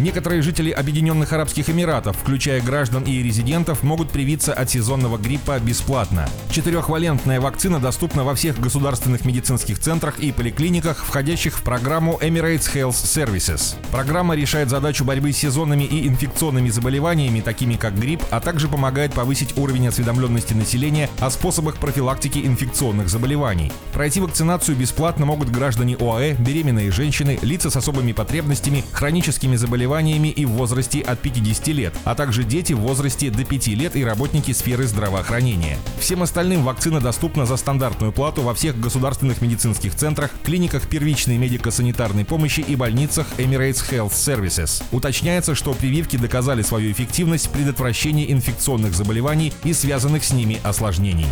Некоторые жители Объединенных Арабских Эмиратов, включая граждан и резидентов, могут привиться от сезонного гриппа бесплатно. Четырехвалентная вакцина доступна во всех государственных медицинских центрах и поликлиниках, входящих в программу Emirates Health Services. Программа решает задачу борьбы с сезонными и инфекционными заболеваниями, такими как грипп, а также помогает повысить уровень осведомленности населения о способах профилактики инфекционных заболеваний. Пройти вакцинацию бесплатно могут граждане ОАЭ, беременные женщины, лица с особыми потребностями, хроническими заболеваниями, заболеваниями и в возрасте от 50 лет, а также дети в возрасте до 5 лет и работники сферы здравоохранения. Всем остальным вакцина доступна за стандартную плату во всех государственных медицинских центрах, клиниках первичной медико-санитарной помощи и больницах Emirates Health Services. Уточняется, что прививки доказали свою эффективность в предотвращении инфекционных заболеваний и связанных с ними осложнений.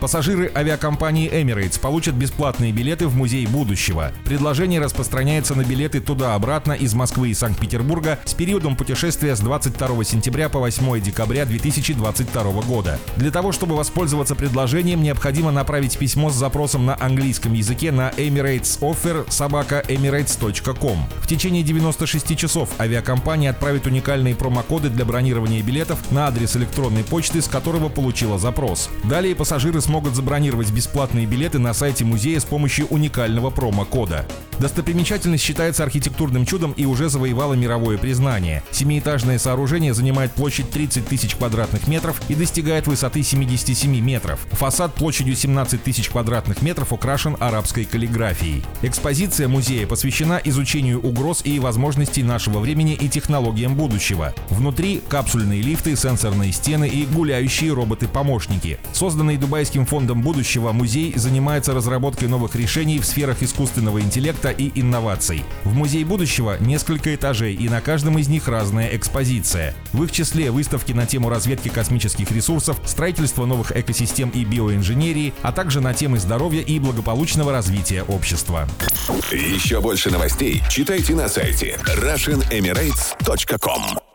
Пассажиры авиакомпании Emirates получат бесплатные билеты в Музей будущего. Предложение распространяется на билеты туда-обратно из Москвы и Санкт-Петербурга с периодом путешествия с 22 сентября по 8 декабря 2022 года. Для того, чтобы воспользоваться предложением, необходимо направить письмо с запросом на английском языке на Emirates Offer собака emirates.com. В течение 96 часов авиакомпания отправит уникальные промокоды для бронирования билетов на адрес электронной почты, с которого получила запрос. Далее пассажиры смогут забронировать бесплатные билеты на сайте музея с помощью уникального промокода. Достопримечательность считается архитектурным чудом и уже завоевала мировое признание. Семиэтажное сооружение занимает площадь 30 тысяч квадратных метров и достигает высоты 77 метров. Фасад площадью 17 тысяч квадратных метров украшен арабской каллиграфией. Экспозиция музея посвящена изучению угроз и возможностей нашего времени и технологиям будущего. Внутри капсульные лифты, сенсорные стены и гуляющие роботы-помощники. Созданный Дубайским фондом будущего, музей занимается разработкой новых решений в сферах искусственного интеллекта и инноваций. В Музей будущего несколько этажей, и на каждом из них разная экспозиция. В их числе выставки на тему разведки космических ресурсов, строительства новых экосистем и биоинженерии, а также на темы здоровья и благополучного развития общества. Еще больше новостей читайте на сайте RussianEmirates.com